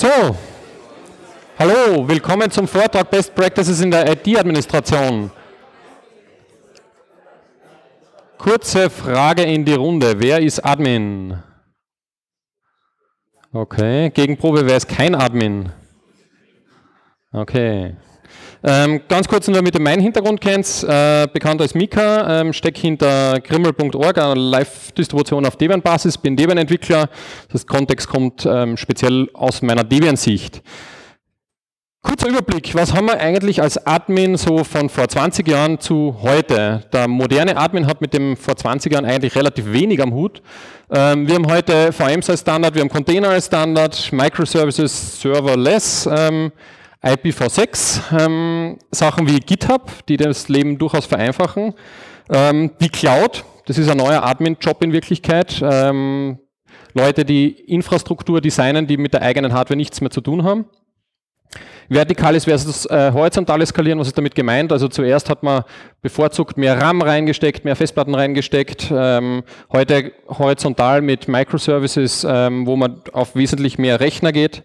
So, hallo, willkommen zum Vortrag Best Practices in der IT-Administration. Kurze Frage in die Runde. Wer ist Admin? Okay, Gegenprobe, wer ist kein Admin? Okay. Ähm, ganz kurz nur, damit ihr meinen Hintergrund kennt, äh, bekannt als Mika, ähm, stecke hinter grimmel.org, eine Live-Distribution auf Debian-Basis, bin Debian-Entwickler, das Kontext kommt ähm, speziell aus meiner Debian-Sicht. Kurzer Überblick, was haben wir eigentlich als Admin so von vor 20 Jahren zu heute? Der moderne Admin hat mit dem vor 20 Jahren eigentlich relativ wenig am Hut. Ähm, wir haben heute VMs als Standard, wir haben Container als Standard, Microservices Serverless, ähm, IPv6, ähm, Sachen wie GitHub, die das Leben durchaus vereinfachen. Ähm, die Cloud, das ist ein neuer Admin-Job in Wirklichkeit. Ähm, Leute, die Infrastruktur designen, die mit der eigenen Hardware nichts mehr zu tun haben. Vertikales versus äh, horizontales Skalieren, was ist damit gemeint? Also zuerst hat man bevorzugt mehr RAM reingesteckt, mehr Festplatten reingesteckt. Ähm, heute horizontal mit Microservices, ähm, wo man auf wesentlich mehr Rechner geht.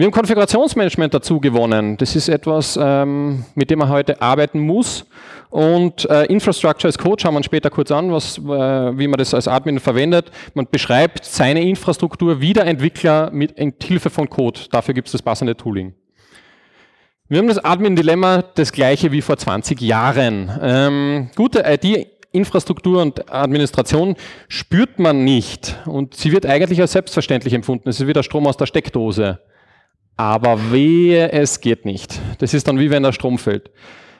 Wir haben Konfigurationsmanagement dazu gewonnen. Das ist etwas, ähm, mit dem man heute arbeiten muss. Und äh, Infrastructure as Code schauen wir uns später kurz an, was, äh, wie man das als Admin verwendet. Man beschreibt seine Infrastruktur wie der Entwickler mit Hilfe von Code. Dafür gibt es das passende Tooling. Wir haben das Admin-Dilemma das gleiche wie vor 20 Jahren. Ähm, gute ID Infrastruktur und Administration spürt man nicht und sie wird eigentlich als selbstverständlich empfunden. Es ist wie der Strom aus der Steckdose. Aber wehe, es geht nicht. Das ist dann wie wenn der Strom fällt.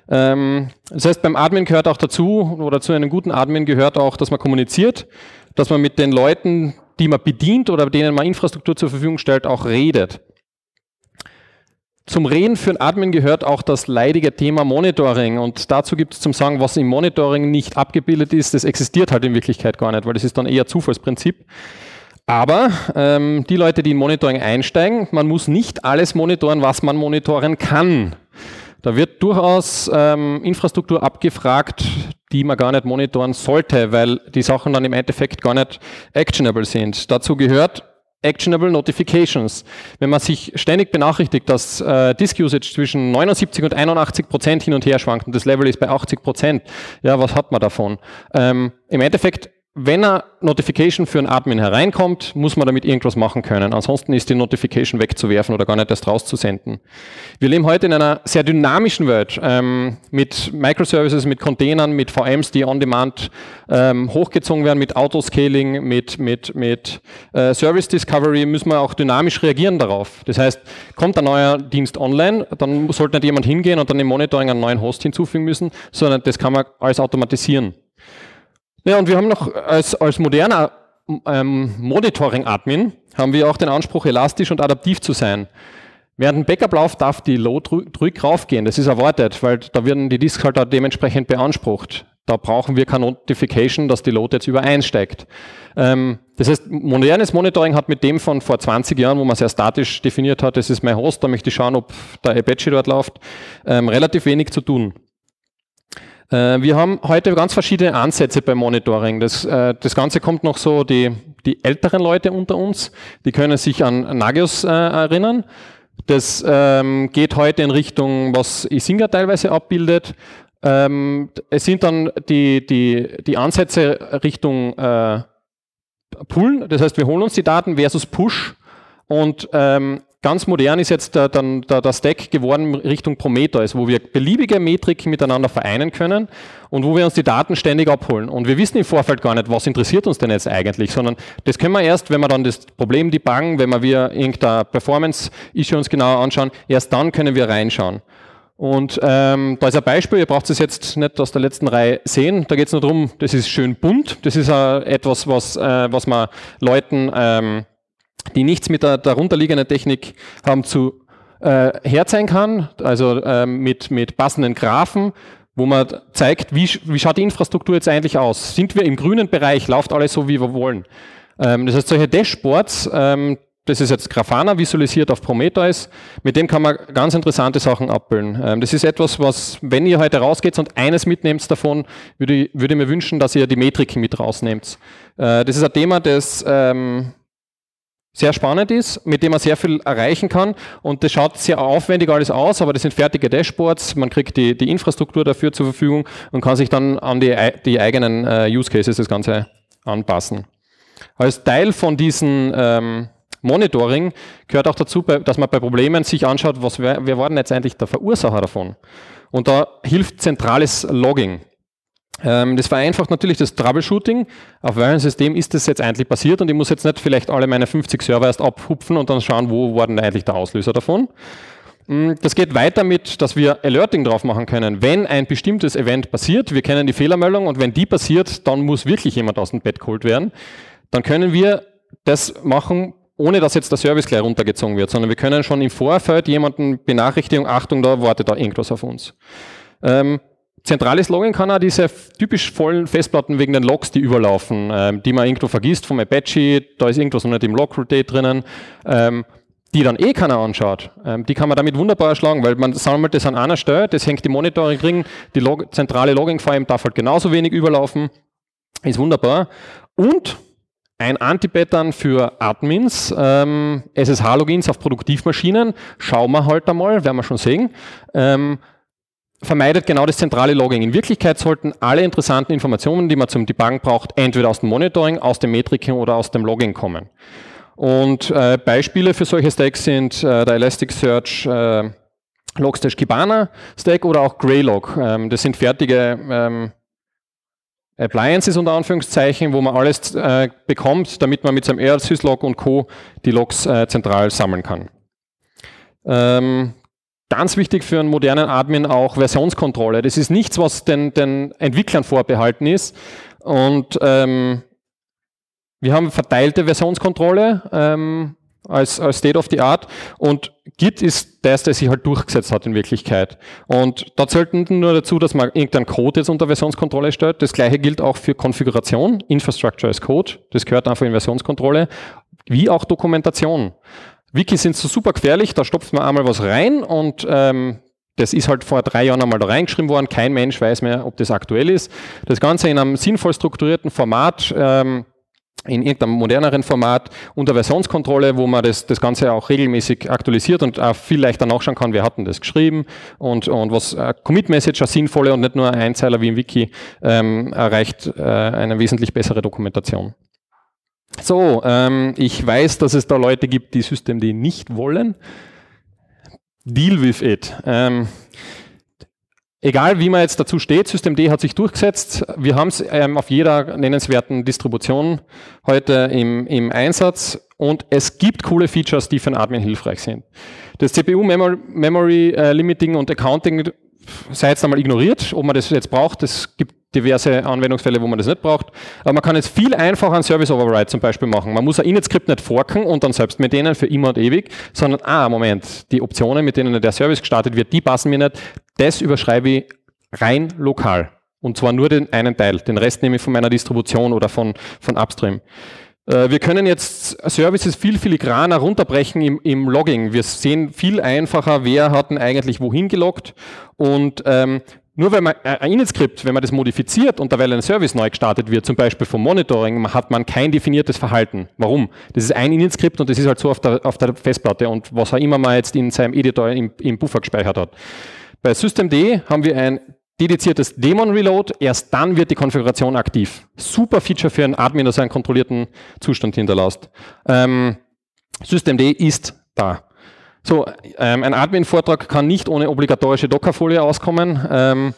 Ähm, das heißt, beim Admin gehört auch dazu, oder zu einem guten Admin gehört auch, dass man kommuniziert, dass man mit den Leuten, die man bedient oder denen man Infrastruktur zur Verfügung stellt, auch redet. Zum Reden für einen Admin gehört auch das leidige Thema Monitoring und dazu gibt es zum Sagen, was im Monitoring nicht abgebildet ist, das existiert halt in Wirklichkeit gar nicht, weil das ist dann eher Zufallsprinzip. Aber ähm, die Leute, die in Monitoring einsteigen, man muss nicht alles monitoren, was man monitoren kann. Da wird durchaus ähm, Infrastruktur abgefragt, die man gar nicht monitoren sollte, weil die Sachen dann im Endeffekt gar nicht actionable sind. Dazu gehört Actionable Notifications. Wenn man sich ständig benachrichtigt, dass äh, Disk Usage zwischen 79 und 81 Prozent hin und her schwankt und das Level ist bei 80 Prozent, ja, was hat man davon? Ähm, Im Endeffekt wenn eine Notification für einen Admin hereinkommt, muss man damit irgendwas machen können. Ansonsten ist die Notification wegzuwerfen oder gar nicht erst rauszusenden. Wir leben heute in einer sehr dynamischen Welt ähm, mit Microservices, mit Containern, mit VMs, die on-demand ähm, hochgezogen werden, mit Autoscaling, mit, mit, mit äh, Service Discovery müssen wir auch dynamisch reagieren darauf. Das heißt, kommt ein neuer Dienst online, dann sollte nicht jemand hingehen und dann im Monitoring einen neuen Host hinzufügen müssen, sondern das kann man alles automatisieren. Ja, und wir haben noch als, als moderner ähm, Monitoring-Admin haben wir auch den Anspruch, elastisch und adaptiv zu sein. Während dem Backup-Lauf darf die Load ruhig raufgehen. Das ist erwartet, weil da werden die Disks halt auch dementsprechend beansprucht. Da brauchen wir keine Notification, dass die Load jetzt übereinsteigt. Ähm, das heißt, modernes Monitoring hat mit dem von vor 20 Jahren, wo man sehr statisch definiert hat, das ist mein Host, da möchte ich schauen, ob der Apache dort läuft, ähm, relativ wenig zu tun. Äh, wir haben heute ganz verschiedene Ansätze beim Monitoring. Das, äh, das Ganze kommt noch so, die, die älteren Leute unter uns, die können sich an Nagios äh, erinnern. Das ähm, geht heute in Richtung, was Isinga teilweise abbildet. Ähm, es sind dann die, die, die Ansätze Richtung äh, Pull, das heißt, wir holen uns die Daten versus Push und ähm, Ganz modern ist jetzt der, der, der Stack geworden Richtung Prometheus, wo wir beliebige Metriken miteinander vereinen können und wo wir uns die Daten ständig abholen. Und wir wissen im Vorfeld gar nicht, was interessiert uns denn jetzt eigentlich, sondern das können wir erst, wenn wir dann das Problem debuggen, wenn wir wir irgendein Performance-Issue uns genauer anschauen, erst dann können wir reinschauen. Und ähm, da ist ein Beispiel, ihr braucht es jetzt nicht aus der letzten Reihe sehen, da geht es nur darum, das ist schön bunt, das ist äh, etwas, was, äh, was man Leuten ähm, die nichts mit der darunterliegenden Technik haben zu äh, herzeigen kann, also ähm, mit, mit passenden Graphen, wo man zeigt, wie, wie schaut die Infrastruktur jetzt eigentlich aus? Sind wir im grünen Bereich, läuft alles so, wie wir wollen? Ähm, das heißt, solche Dashboards, ähm, das ist jetzt Grafana visualisiert auf Prometheus, mit dem kann man ganz interessante Sachen abbilden. Ähm, das ist etwas, was, wenn ihr heute rausgeht und eines mitnehmt davon, würde, würde mir wünschen, dass ihr die Metriken mit rausnehmt. Äh, das ist ein Thema, das ähm, sehr spannend ist, mit dem man sehr viel erreichen kann und das schaut sehr aufwendig alles aus, aber das sind fertige Dashboards, man kriegt die, die Infrastruktur dafür zur Verfügung und kann sich dann an die, die eigenen äh, Use Cases das Ganze anpassen. Als Teil von diesem ähm, Monitoring gehört auch dazu, dass man bei Problemen sich anschaut, was, wer, wer war denn jetzt eigentlich der Verursacher davon? Und da hilft zentrales Logging. Ähm, das vereinfacht natürlich das Troubleshooting. Auf welchem System ist das jetzt eigentlich passiert? Und ich muss jetzt nicht vielleicht alle meine 50 Server erst abhupfen und dann schauen, wo war denn eigentlich der Auslöser davon. Mm, das geht weiter mit, dass wir Alerting drauf machen können. Wenn ein bestimmtes Event passiert, wir kennen die Fehlermeldung und wenn die passiert, dann muss wirklich jemand aus dem Bett geholt werden. Dann können wir das machen, ohne dass jetzt der Service gleich runtergezogen wird, sondern wir können schon im Vorfeld jemanden Benachrichtigung, Achtung, da wartet da irgendwas auf uns. Ähm, Zentrales Login kann auch diese typisch vollen Festplatten wegen den Logs, die überlaufen, ähm, die man irgendwo vergisst vom Apache, da ist irgendwas noch nicht im Log-Rotate drinnen, ähm, die dann eh keiner anschaut. Ähm, die kann man damit wunderbar erschlagen, weil man sammelt das an einer Stelle, das hängt im Monitoring drin, die Log zentrale Logging-File darf halt genauso wenig überlaufen, ist wunderbar. Und ein Anti-Pattern für Admins, ähm, SSH-Logins auf Produktivmaschinen, schauen wir halt einmal, werden wir schon sehen. Vermeidet genau das zentrale Logging. In Wirklichkeit sollten alle interessanten Informationen, die man zum Debuggen braucht, entweder aus dem Monitoring, aus dem Metriken oder aus dem Logging kommen. Und äh, Beispiele für solche Stacks sind äh, der Elasticsearch äh, Logstash Kibana Stack oder auch Greylog. Ähm, das sind fertige ähm, Appliances unter Anführungszeichen, wo man alles äh, bekommt, damit man mit seinem RSysLog und Co. die Logs äh, zentral sammeln kann. Ähm, Ganz wichtig für einen modernen Admin auch Versionskontrolle. Das ist nichts, was den, den Entwicklern vorbehalten ist. Und ähm, wir haben verteilte Versionskontrolle ähm, als, als State of the Art und Git ist das, der sich halt durchgesetzt hat in Wirklichkeit. Und da zählt nur dazu, dass man irgendeinen Code jetzt unter Versionskontrolle stellt. Das gleiche gilt auch für Konfiguration, Infrastructure as Code, das gehört einfach in Versionskontrolle, wie auch Dokumentation. Wikis sind so super gefährlich, da stopft man einmal was rein und ähm, das ist halt vor drei Jahren einmal da reingeschrieben worden. Kein Mensch weiß mehr, ob das aktuell ist. Das Ganze in einem sinnvoll strukturierten Format, ähm, in irgendeinem moderneren Format unter Versionskontrolle, wo man das, das Ganze auch regelmäßig aktualisiert und auch viel leichter nachschauen kann, wer hat denn das geschrieben und, und was äh, Commit-Message, eine sinnvolle und nicht nur ein Einzeiler wie im Wiki, ähm, erreicht äh, eine wesentlich bessere Dokumentation. So, ähm, ich weiß, dass es da Leute gibt, die Systemd nicht wollen. Deal with it. Ähm, egal wie man jetzt dazu steht, Systemd hat sich durchgesetzt. Wir haben es ähm, auf jeder nennenswerten Distribution heute im, im Einsatz und es gibt coole Features, die für einen Admin hilfreich sind. Das CPU Memory, Memory äh, Limiting und Accounting sei jetzt einmal ignoriert, ob man das jetzt braucht. Es gibt diverse Anwendungsfälle, wo man das nicht braucht. Aber man kann jetzt viel einfacher einen Service Override zum Beispiel machen. Man muss ein Init-Skript nicht forken und dann selbst mit denen für immer und ewig, sondern, ah, Moment, die Optionen, mit denen der Service gestartet wird, die passen mir nicht. Das überschreibe ich rein lokal. Und zwar nur den einen Teil. Den Rest nehme ich von meiner Distribution oder von, von Upstream. Äh, wir können jetzt Services viel filigraner runterbrechen im, im, Logging. Wir sehen viel einfacher, wer hat denn eigentlich wohin geloggt und ähm, nur wenn man äh, ein Init-Skript, wenn man das modifiziert und da weil ein Service neu gestartet wird, zum Beispiel vom Monitoring, hat man kein definiertes Verhalten. Warum? Das ist ein Init-Skript und das ist halt so auf der, auf der Festplatte und was auch immer man jetzt in seinem Editor im, im Buffer gespeichert hat. Bei Systemd haben wir ein dediziertes Daemon Reload, erst dann wird die Konfiguration aktiv. Super Feature für einen Admin, der seinen kontrollierten Zustand hinterlässt. Ähm, Systemd ist da. So, ähm, ein Admin-Vortrag kann nicht ohne obligatorische Docker-Folie auskommen. Ähm,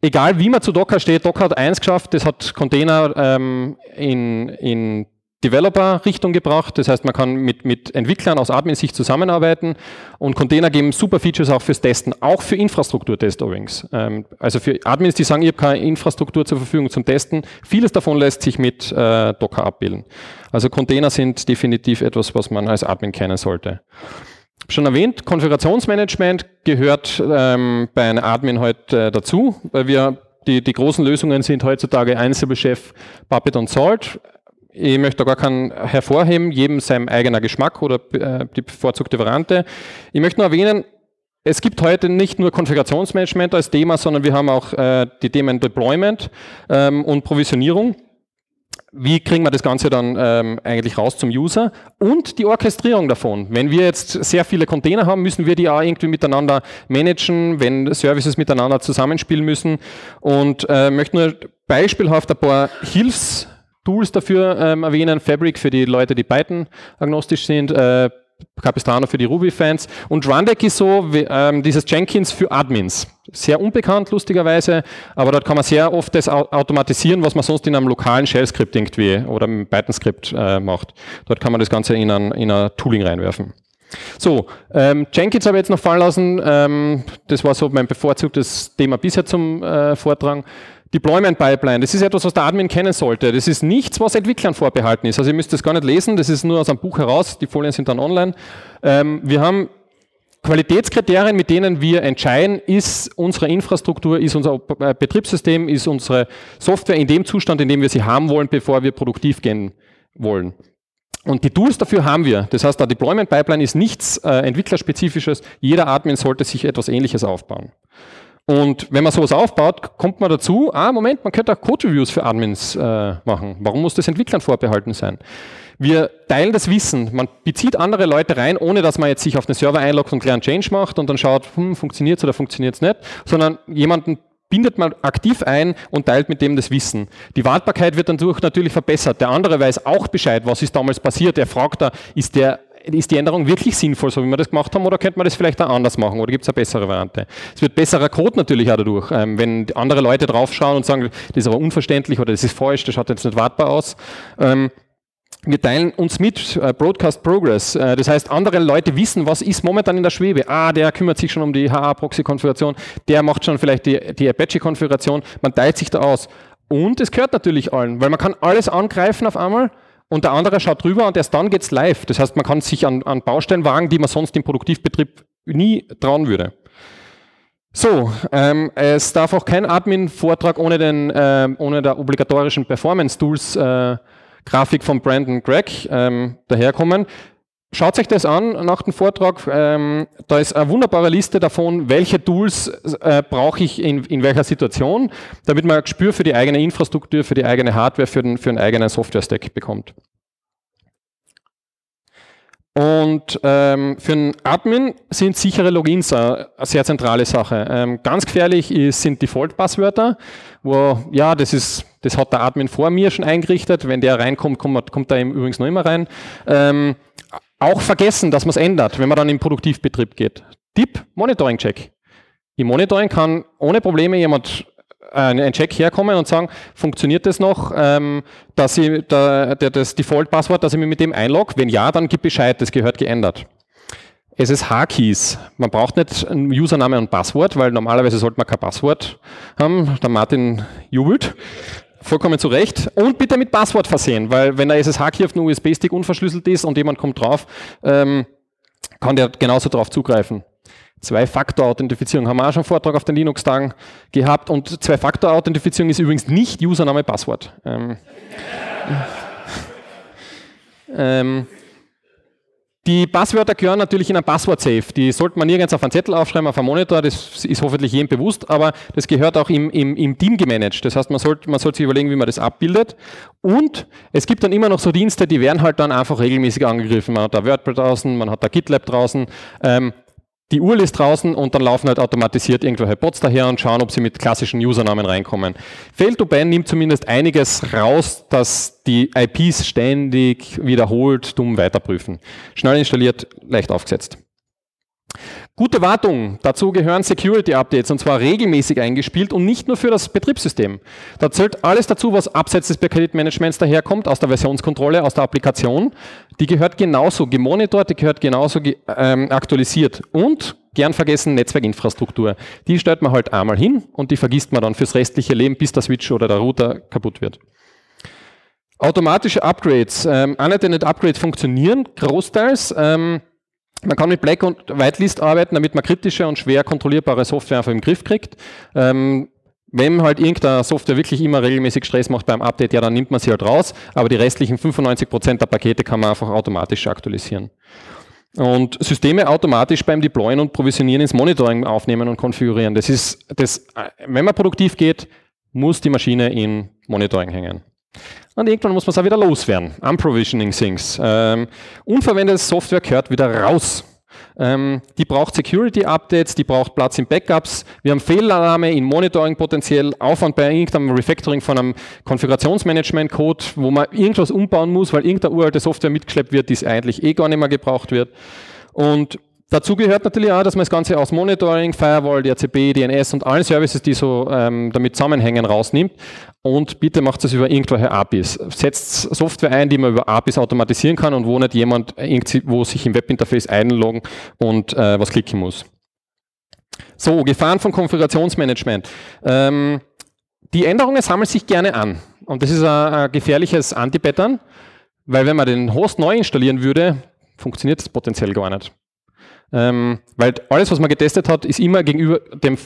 egal wie man zu Docker steht, Docker hat eins geschafft, das hat Container ähm, in, in Developer-Richtung gebracht. Das heißt, man kann mit, mit Entwicklern aus Admin-Sicht zusammenarbeiten und Container geben super Features auch fürs Testen, auch für Infrastrukturtest übrigens. Ähm, also für Admins, die sagen, ich habe keine Infrastruktur zur Verfügung zum Testen, vieles davon lässt sich mit äh, Docker abbilden. Also Container sind definitiv etwas, was man als Admin kennen sollte schon erwähnt, Konfigurationsmanagement gehört ähm, bei einem Admin heute äh, dazu, weil wir die, die großen Lösungen sind heutzutage Chef, Puppet und Salt. Ich möchte da gar keinen hervorheben, jedem sein eigener Geschmack oder äh, die bevorzugte Variante. Ich möchte nur erwähnen, es gibt heute nicht nur Konfigurationsmanagement als Thema, sondern wir haben auch äh, die Themen Deployment ähm, und Provisionierung. wie kriegen wir das Ganze dann ähm, eigentlich raus zum User und die Orchestrierung davon. Wenn wir jetzt sehr viele Container haben, müssen wir die auch irgendwie miteinander managen, wenn Services miteinander zusammenspielen müssen und äh, möchte nur beispielhaft ein paar Hilfstools dafür ähm, erwähnen. Fabric für die Leute, die Python agnostisch sind, äh, Capistrano für die Ruby-Fans und Rundeck ist so wie, ähm, dieses Jenkins für Admins. Sehr unbekannt, lustigerweise, aber dort kann man sehr oft das automatisieren, was man sonst in einem lokalen Shell-Skript irgendwie oder im Python-Skript äh, macht. Dort kann man das Ganze in ein, in ein Tooling reinwerfen. So, ähm, Jenkins habe ich jetzt noch fallen lassen. Ähm, das war so mein bevorzugtes Thema bisher zum äh, Vortrag. Deployment Pipeline, das ist etwas, was der Admin kennen sollte. Das ist nichts, was Entwicklern vorbehalten ist. Also ihr müsst das gar nicht lesen, das ist nur aus einem Buch heraus, die Folien sind dann online. Ähm, wir haben Qualitätskriterien, mit denen wir entscheiden, ist unsere Infrastruktur, ist unser äh, Betriebssystem, ist unsere Software in dem Zustand, in dem wir sie haben wollen, bevor wir produktiv gehen wollen. Und die Tools dafür haben wir. Das heißt, der Deployment Pipeline ist nichts äh, entwicklerspezifisches. Jeder Admin sollte sich etwas Ähnliches aufbauen. Und wenn man sowas aufbaut, kommt man dazu, ah, Moment, man könnte auch Code-Reviews für Admins äh, machen. Warum muss das Entwicklern vorbehalten sein? Wir teilen das Wissen. Man bezieht andere Leute rein, ohne dass man jetzt sich auf den Server einloggt und kleinen Change macht und dann schaut, hm, funktioniert es oder funktioniert es nicht, sondern jemanden bindet man aktiv ein und teilt mit dem das Wissen. Die Wartbarkeit wird dann durch natürlich verbessert. Der andere weiß auch Bescheid, was ist damals passiert. Er fragt da, ist der ist die Änderung wirklich sinnvoll, so wie wir das gemacht haben, oder könnte man das vielleicht auch anders machen, oder gibt es eine bessere Variante? Es wird besserer Code natürlich auch dadurch, ähm, wenn andere Leute draufschauen und sagen, das ist aber unverständlich oder das ist falsch, das schaut jetzt nicht wartbar aus. Ähm, wir teilen uns mit äh, Broadcast Progress. Äh, das heißt, andere Leute wissen, was ist momentan in der Schwebe. Ah, der kümmert sich schon um die HA-Proxy-Konfiguration, der macht schon vielleicht die, die Apache-Konfiguration. Man teilt sich da aus. Und es gehört natürlich allen, weil man kann alles angreifen auf einmal und der andere schaut drüber und erst dann geht's live. Das heißt, man kann sich an, an Baustellen wagen, die man sonst im Produktivbetrieb nie trauen würde. So, ähm, es darf auch kein Admin-Vortrag ohne, den, äh, ohne der obligatorischen Performance-Tools äh, von Brandon Gregg ähm, daherkommen. Schaut euch das an nach dem Vortrag. Ähm, da ist eine wunderbare Liste davon, welche Tools äh, brauche ich in, in welcher Situation, damit man ein Gespür für die eigene Infrastruktur, für die eigene Hardware, für den, für den eigenen Software-Stack bekommt. Und ähm, für einen Admin sind sichere Logins eine, sehr zentrale Sache. Ähm, ganz gefährlich ist, sind Default-Passwörter, wo, ja, das ist, das hat der Admin vor mir schon eingerichtet. Wenn der reinkommt, kommt, kommt er übrigens noch immer rein. Auch vergessen, dass man es ändert, wenn man dann im Produktivbetrieb geht. Tipp, Monitoring-Check. Im Monitoring kann ohne Probleme jemand äh, ein Check herkommen und sagen, funktioniert das noch, ähm, dass ich da, der, das Default-Passwort, dass ich mich mit dem einlogge? Wenn ja, dann gib Bescheid, das gehört geändert. SSH-Keys. Man braucht nicht ein Username und Passwort, weil normalerweise sollte man kein Passwort haben. Der Martin jubelt. Vollkommen zu Recht. Und bitte mit Passwort versehen, weil wenn der SSH-Key auf dem USB-Stick unverschlüsselt ist und jemand kommt drauf, ähm, kann der genauso drauf zugreifen. Zwei-Faktor-Authentifizierung haben wir auch schon einen Vortrag auf den Linux-Tagen gehabt und Zwei-Faktor-Authentifizierung ist übrigens nicht Username, Passwort. Ähm, ähm, die Passwörter gehören natürlich in ein Passwort-Safe. Die sollte man nirgends auf einen Zettel aufschreiben, auf einen Monitor, das ist hoffentlich jedem bewusst, aber das gehört auch im, im, im Team gemanagt. Das heißt, man sollte, man sollte sich überlegen, wie man das abbildet. Und es gibt dann immer noch so Dienste, die werden halt dann einfach regelmäßig angegriffen. Man hat da WordPress draußen, man hat da GitLab draußen. Ähm, die URL ist draußen und dann laufen halt automatisiert irgendwelche Bots daher und schauen, ob sie mit klassischen Usernamen reinkommen. Fail to Ban nimmt zumindest einiges raus, dass die IPs ständig wiederholt dumm weiterprüfen. Schnell installiert, leicht aufgesetzt. Gute Wartung. Dazu gehören Security Updates und zwar regelmäßig eingespielt und nicht nur für das Betriebssystem. Da zählt alles dazu, was abseits des Paketmanagements daherkommt, aus der Versionskontrolle, aus der Applikation. Die gehört genauso gemonitort, die gehört genauso ge ähm, aktualisiert und gern vergessen Netzwerkinfrastruktur. Die stellt man halt einmal hin und die vergisst man dann fürs restliche Leben, bis der Switch oder der Router kaputt wird. Automatische Upgrades. Ähm, Unattended Upgrades funktionieren großteils. Ähm, man kann mit Black und Whitelist arbeiten, damit man kritische und schwer kontrollierbare Software einfach im Griff kriegt. Ähm, wenn halt irgendeine Software wirklich immer regelmäßig Stress macht beim Update, ja, dann nimmt man sie halt raus, aber die restlichen 95% der Pakete kann man einfach automatisch aktualisieren. Und Systeme automatisch beim Deployen und Provisionieren ins Monitoring aufnehmen und konfigurieren. Das ist, das, wenn man produktiv geht, muss die Maschine in Monitoring hängen. Und irgendwann muss man es auch wieder loswerden. Unprovisioning Things. Ähm, unverwendete Software gehört wieder raus. Ähm, die braucht Security-Updates, die braucht Platz in Backups. Wir haben Fehlalarme in Monitoring potenziell, Aufwand bei irgendeinem Refactoring von einem Konfigurationsmanagement-Code, wo man irgendwas umbauen muss, weil irgendeine uralte Software mitgeschleppt wird, die es eigentlich eh gar nicht mehr gebraucht wird. Und Dazu gehört natürlich auch, dass man das Ganze aus Monitoring, Firewall, DHCP, DNS und allen Services, die so ähm, damit zusammenhängen, rausnimmt. Und bitte macht es über irgendwelche APIs. Setzt Software ein, die man über APIs automatisieren kann und wo nicht jemand irgendwo sich im Webinterface einloggen und äh, was klicken muss. So, Gefahren von Konfigurationsmanagement. Ähm, die Änderungen sammeln sich gerne an. Und das ist ein, ein gefährliches Anti-Pattern, weil wenn man den Host neu installieren würde, funktioniert das potenziell gar nicht. Ähm, weil alles, was man getestet hat, ist immer gegenüber dem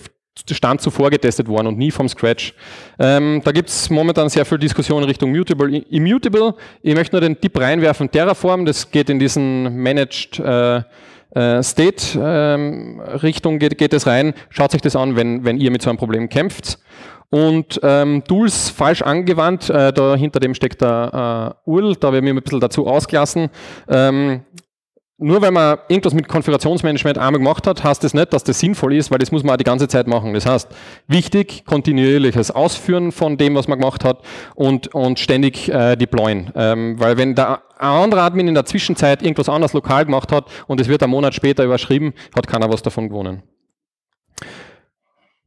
Stand zuvor getestet worden und nie vom Scratch. Ähm, da gibt es momentan sehr viel Diskussion Richtung Mutable, Immutable. Ich möchte nur den Tipp reinwerfen, Terraform, das geht in diesen Managed äh, äh, State ähm, Richtung geht, geht es rein. Schaut sich das an, wenn, wenn ihr mit so einem Problem kämpft. Und ähm, Tools falsch angewandt, äh, da hinter dem steckt der äh, URL, da werden wir ein bisschen dazu ausgelassen. Ähm, nur wenn man irgendwas mit Konfigurationsmanagement einmal gemacht hat, heißt das nicht, dass das sinnvoll ist, weil das muss man auch die ganze Zeit machen. Das heißt, wichtig, kontinuierliches Ausführen von dem, was man gemacht hat und, und ständig äh, deployen. Ähm, weil wenn der ein anderer Admin in der Zwischenzeit irgendwas anderes lokal gemacht hat und es wird einen Monat später überschrieben, hat keiner was davon gewonnen.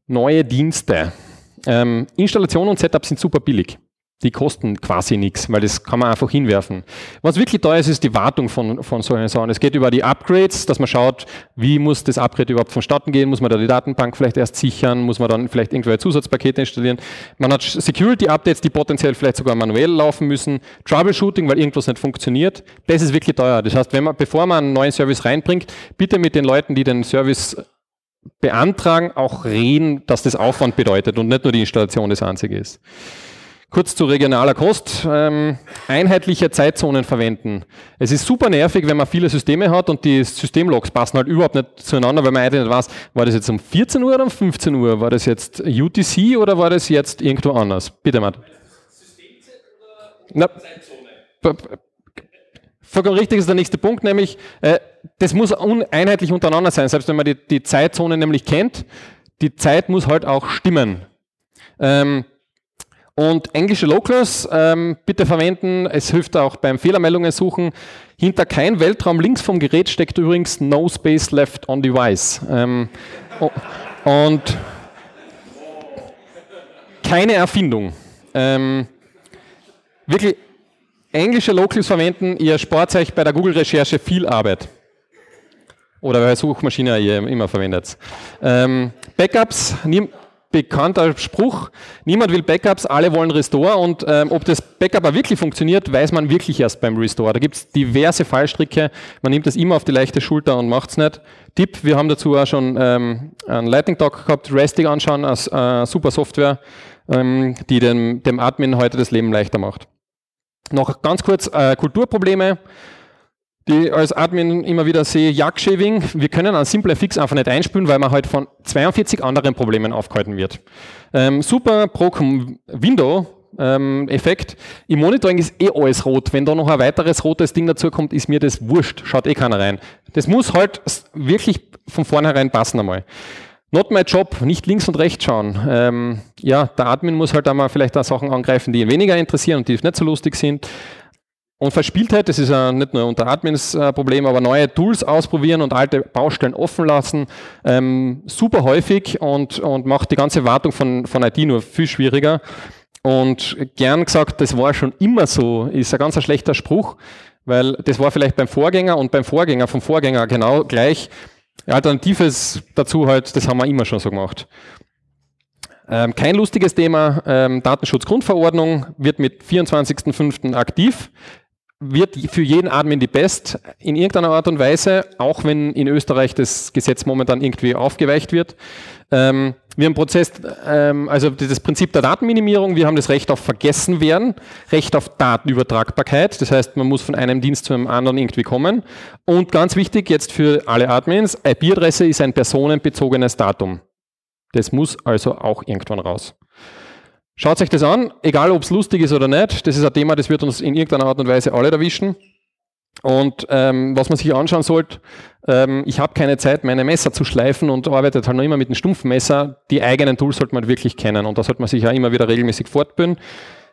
Neue Dienste. Ähm, Installation und Setup sind super billig die kosten quasi nichts, weil das kann man einfach hinwerfen. Was wirklich teuer ist, ist die Wartung von, von solchen Sachen. Es geht über die Upgrades, dass man schaut, wie muss das Upgrade überhaupt vonstatten gehen, muss man da die Datenbank vielleicht erst sichern, muss man dann vielleicht irgendwelche Zusatzpakete installieren. Man hat Security-Updates, die potenziell vielleicht sogar manuell laufen müssen, Troubleshooting, weil irgendwas nicht funktioniert. Das ist wirklich teuer. Das heißt, wenn man, bevor man einen neuen Service reinbringt, bitte mit den Leuten, die den Service beantragen, auch reden, dass das Aufwand bedeutet und nicht nur die Installation das einzige ist. Kurz zu regionaler Kost. Ähm, einheitliche Zeitzonen verwenden. Es ist super nervig, wenn man viele Systeme hat und die Systemlogs passen halt überhaupt nicht zueinander, weil man eigentlich nicht weiß, war das jetzt um 14 Uhr oder um 15 Uhr? War das jetzt UTC oder war das jetzt irgendwo anders? Bitte, Matt. Systemzeit oder Zeitzone? Vollkommen richtig ist der nächste Punkt, nämlich äh, das muss uneinheitlich untereinander sein, selbst wenn man die, die Zeitzone nämlich kennt. Die Zeit muss halt auch stimmen. Ähm, und englische Locals ähm, bitte verwenden, es hilft auch beim Fehlermeldungen suchen. Hinter kein Weltraum links vom Gerät steckt übrigens No Space Left on Device. Ähm, und keine Erfindung. Ähm, wirklich englische Locals verwenden, ihr spart euch bei der Google-Recherche viel Arbeit. Oder bei der Suchmaschine ihr immer verwendet. Ähm, Backups, bekannter Spruch, niemand will Backups, alle wollen Restore und ähm, ob das Backup auch wirklich funktioniert, weiß man wirklich erst beim Restore. Da gibt es diverse Fallstricke, man nimmt das immer auf die leichte Schulter und macht es nicht. Tipp, wir haben dazu auch schon ähm, einen Lightning Talk gehabt, Restig anschauen als äh, super Software, ähm, die dem, dem Admin heute das Leben leichter macht. Noch ganz kurz äh, Kulturprobleme die als Admin immer wieder sehe, Jagshaving, wir können einen simple Fix einfach nicht einspülen, weil man halt von 42 anderen Problemen aufgehalten wird. Ähm, super pro Window ähm, Effekt. Im Monitoring ist eh alles rot. Wenn da noch ein weiteres rotes Ding dazu kommt, ist mir das wurscht. Schaut eh keiner rein. Das muss halt wirklich von vornherein passen einmal. Not my job, nicht links und rechts schauen. Ähm, ja, der Admin muss halt einmal vielleicht auch Sachen angreifen, die ihn weniger interessieren und die nicht so lustig sind. Und Verspieltheit, das ist ja nicht nur unter Admins äh, Problem, aber neue Tools ausprobieren und alte Baustellen offen lassen, ähm, super häufig und, und macht die ganze Wartung von, von IT nur viel schwieriger. Und gern gesagt, das war schon immer so, ist ein ganz ein schlechter Spruch, weil das war vielleicht beim Vorgänger und beim Vorgänger vom Vorgänger genau gleich. Alternatives dazu halt, das haben wir immer schon so gemacht. Ähm, kein lustiges Thema, ähm, Datenschutzgrundverordnung wird mit 24.05. aktiv wird für jeden Admin die Best in irgendeiner Art und Weise, auch wenn in Österreich das Gesetz momentan irgendwie aufgeweicht wird. Ähm, wir haben Prozess, ähm, also das Prinzip der Datenminimierung, wir haben das Recht auf Vergessen werden, Recht auf Datenübertragbarkeit, das heißt, man muss von einem Dienst zu einem anderen irgendwie kommen. Und ganz wichtig jetzt für alle Admins, IP-Adresse ist ein personenbezogenes Datum. Das muss also auch irgendwann raus. Schaut euch das an, egal ob es lustig ist oder nicht. Das ist ein Thema, das wird uns in irgendeiner Art und Weise alle erwischen. Und ähm, was man sich anschauen sollte, ähm, ich habe keine Zeit, meine Messer zu schleifen und arbeitet halt noch immer mit einem stumpfen Messer. Die eigenen Tools sollte man wirklich kennen und da sollte man sich ja immer wieder regelmäßig fortbilden.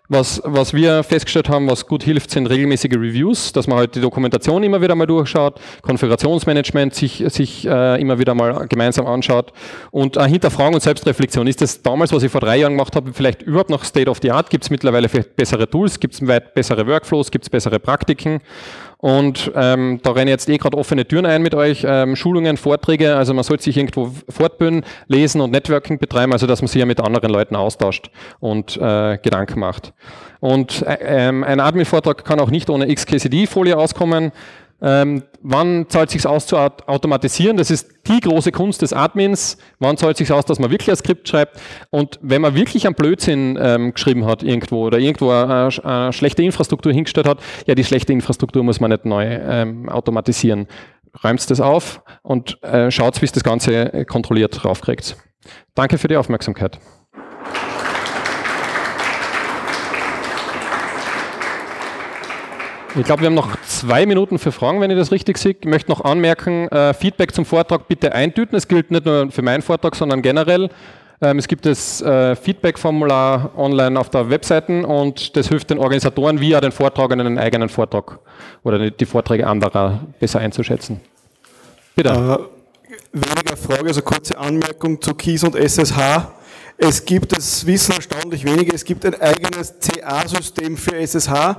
Was, was wir festgestellt haben, was gut hilft, sind regelmäßige Reviews, dass man halt die Dokumentation immer wieder mal durchschaut, Konfigurationsmanagement sich, sich äh, immer wieder mal gemeinsam anschaut und äh, Hinterfragen und Selbstreflexion. Ist das damals, was ich vor drei Jahren gemacht habe, vielleicht überhaupt noch State of the Art? Gibt es mittlerweile vielleicht bessere Tools? Gibt es weit bessere Workflows? Gibt es bessere Praktiken? Und ähm, da rennen jetzt eh gerade offene Türen ein mit euch, ähm, Schulungen, Vorträge, also man sollte sich irgendwo fortbilden, lesen und Networking betreiben, also dass man sich ja mit anderen Leuten austauscht und äh, Gedanken macht. Und äh, ähm, ein Admin-Vortrag kann auch nicht ohne XKCD-Folie auskommen. Ähm, wann zahlt sich aus zu automatisieren? Das ist die große Kunst des Admins. Wann zahlt sich aus, dass man wirklich ein Skript schreibt? Und wenn man wirklich einen Blödsinn ähm, geschrieben hat irgendwo oder irgendwo eine, eine, schlechte Infrastruktur hingestellt hat, ja, die schlechte Infrastruktur muss man nicht neu ähm, automatisieren. Räumt das auf und äh, schaut, wie es das Ganze äh, kontrolliert draufkriegt. Danke für die Aufmerksamkeit. Ich glaube, wir haben noch zwei Minuten für Fragen, wenn ich das richtig sehe. Ich möchte noch anmerken, äh, Feedback zum Vortrag bitte eintüten. Es gilt nicht nur für meinen Vortrag, sondern generell. Ähm, es gibt das äh, Feedback-Formular online auf der Webseite und das hilft den Organisatoren, wie auch den Vortragenden einen eigenen Vortrag oder die Vorträge anderer besser einzuschätzen. Bitte. Äh, weniger Frage, also kurze Anmerkung zu Keys und SSH. Es gibt, das wissen erstaunlich wenige, es gibt ein eigenes CA-System für SSH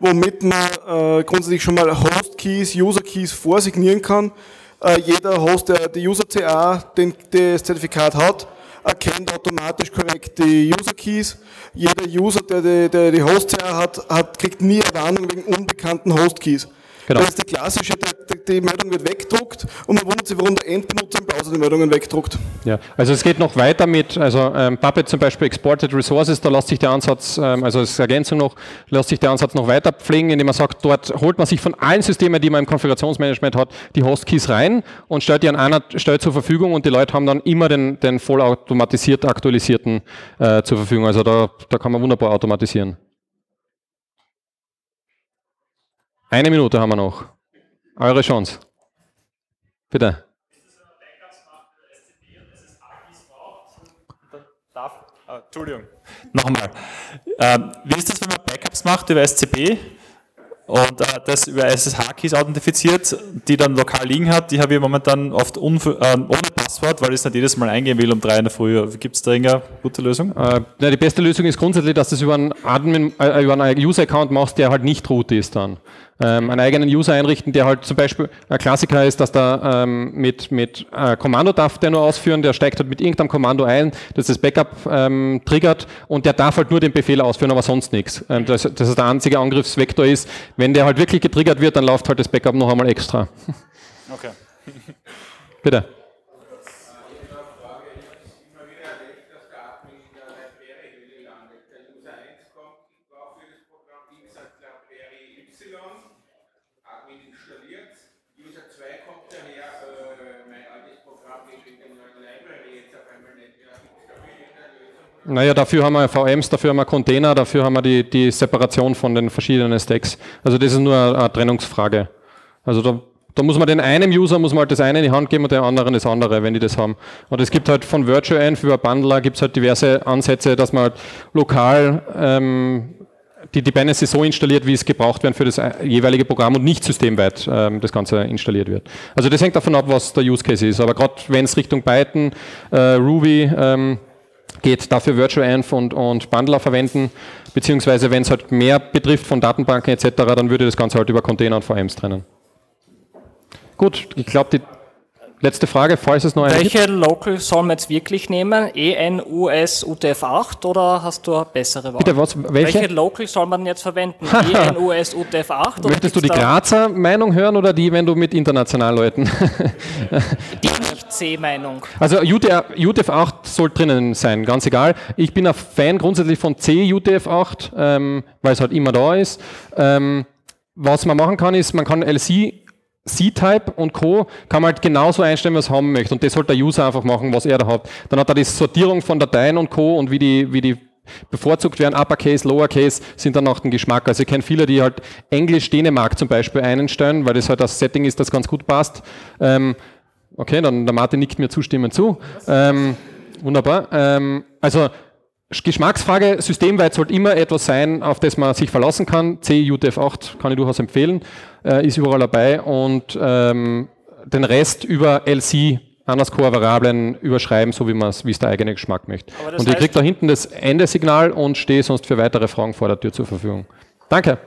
womit man äh, grundsätzlich schon mal Host-Keys, User-Keys vorsignieren kann. Äh, jeder Host, der die User-CA, den, das Zertifikat hat, erkennt automatisch korrekt die User-Keys. Jeder User, der die, der die Host-CA hat, hat, kriegt nie eine Warnung wegen unbekannten Host-Keys. Genau. Das ist die klassische, die, die Meldung wird weggedruckt und man wundert sich, warum der Endbenutzer im Browser die Meldungen wegdruckt. Ja, also es geht noch weiter mit, also ähm, Puppet zum Beispiel Exported Resources, da lässt sich der Ansatz, ähm, also als Ergänzung noch, lässt sich der Ansatz noch weiter pflegen, indem man sagt, dort holt man sich von allen Systemen, die man im Konfigurationsmanagement hat, die Hostkeys rein und stellt die an einer Stelle zur Verfügung und die Leute haben dann immer den, den vollautomatisiert aktualisierten äh, zur Verfügung. Also da, da kann man wunderbar automatisieren. Eine Minute haben wir noch. Eure Chance. Bitte. Äh, Entschuldigung, nochmal. Äh, wie ist das, wenn man Backups macht über SCP und äh, das über SSH-Keys authentifiziert, die dann lokal liegen hat? Die habe ich momentan oft äh, ohne Passwort, weil ich es nicht jedes Mal eingehen will um drei in der Früh. Gibt es da irgendeine gute Lösung? Äh, ja, die beste Lösung ist grundsätzlich, dass du es über einen, Admin, äh, über einen User-Account machst, der halt nicht root ist dann ähm, einen eigenen User einrichten, der halt zum Beispiel, ein Klassiker ist, dass da ähm, mit, mit äh, Kommando darf der nur ausführen, der steigt halt mit irgendeinem Kommando ein, das das Backup ähm, triggert und der darf halt nur den Befehl ausführen, aber sonst nichts. Ähm, das, das ist der einzige Angriffsvektor ist, wenn der halt wirklich getriggert wird, dann läuft halt das Backup noch einmal extra. Okay. Bitte. Naja, dafür haben wir VMs, dafür haben wir Container, dafür haben wir die, die Separation von den verschiedenen Stacks. Also das ist nur eine Trennungsfrage. Also da, da muss man den einen User muss man halt das eine in die Hand geben und den anderen das andere, wenn die das haben. Und es gibt halt von VirtualEnv über Bundler gibt es halt diverse Ansätze, dass man halt lokal ähm, die Dependency so installiert, wie es gebraucht werden für das jeweilige Programm und nicht systemweit ähm, das Ganze installiert wird. Also das hängt davon ab, was der Use Case ist. Aber gerade wenn es Richtung Python, äh, Ruby, ähm, geht, dafür VirtualEnv und, und Bundler verwenden, beziehungsweise wenn es halt mehr betrifft von Datenbanken etc., dann würde das Ganze halt über Container und VMs trennen. Gut, ich glaube, die Letzte Frage, falls es noch eine Welche gibt. Local soll man jetzt wirklich nehmen? ENUS UTF-8 oder hast du eine bessere Wahl? Bitte, was, welche? welche Local soll man jetzt verwenden? ENUS UTF-8? Möchtest du die Grazer Meinung hören oder die, wenn du mit internationalen Leuten? die Nicht-C-Meinung. Also UTF-8 soll drinnen sein, ganz egal. Ich bin ein Fan grundsätzlich von C UTF-8, ähm, weil es halt immer da ist. Ähm, was man machen kann, ist, man kann LC C-Type und Co. kann man halt genauso einstellen, was haben möchte. Und das sollte der User einfach machen, was er da hat. Dann hat er die Sortierung von Dateien und Co. und wie die, wie die bevorzugt werden, Uppercase, Lowercase, sind dann auch den Geschmack. Also ich kenne viele, die halt Englisch Dänemark zum Beispiel einstellen, weil das halt das Setting ist, das ganz gut passt. Ähm, okay, dann der Martin nickt mir zustimmend zu. Ähm, wunderbar. Ähm, also Geschmacksfrage, systemweit sollte immer etwas sein, auf das man sich verlassen kann. C, UTF-8 kann ich durchaus empfehlen, äh, ist überall dabei und ähm, den Rest über LC Underscore-Variablen überschreiben, so wie man es, wie es der eigene Geschmack möchte. Und ich kriege da hinten das Endesignal und stehe sonst für weitere Fragen vor der Tür zur Verfügung. Danke.